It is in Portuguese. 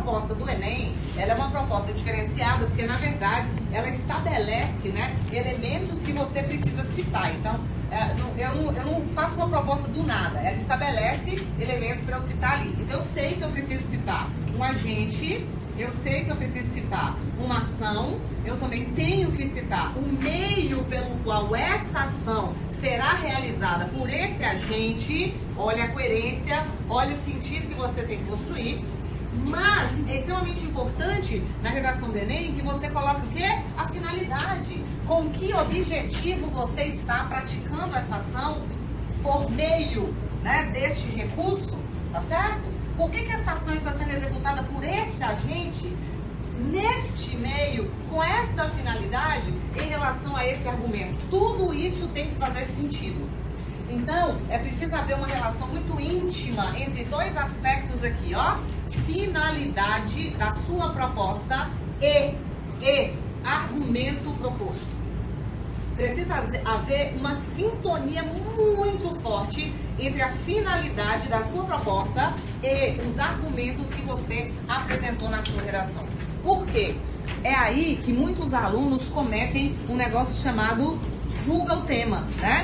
proposta do Enem, ela é uma proposta diferenciada, porque na verdade ela estabelece né, elementos que você precisa citar. Então, é, eu, não, eu não faço uma proposta do nada, ela estabelece elementos para eu citar ali. Então, eu sei que eu preciso citar um agente, eu sei que eu preciso citar uma ação, eu também tenho que citar o meio pelo qual essa ação será realizada por esse agente. Olha a coerência, olha o sentido que você tem que construir. Mas é extremamente importante na redação do Enem que você coloque o quê? A finalidade. Com que objetivo você está praticando essa ação por meio né, deste recurso, tá certo? Por que, que essa ação está sendo executada por este agente neste meio, com esta finalidade, em relação a esse argumento? Tudo isso tem que fazer sentido. Então, é preciso haver uma relação muito íntima entre dois aspectos aqui, ó. Finalidade da sua proposta e, e argumento proposto. Precisa haver uma sintonia muito forte entre a finalidade da sua proposta e os argumentos que você apresentou na sua redação. Por quê? É aí que muitos alunos cometem um negócio chamado julga o tema, né?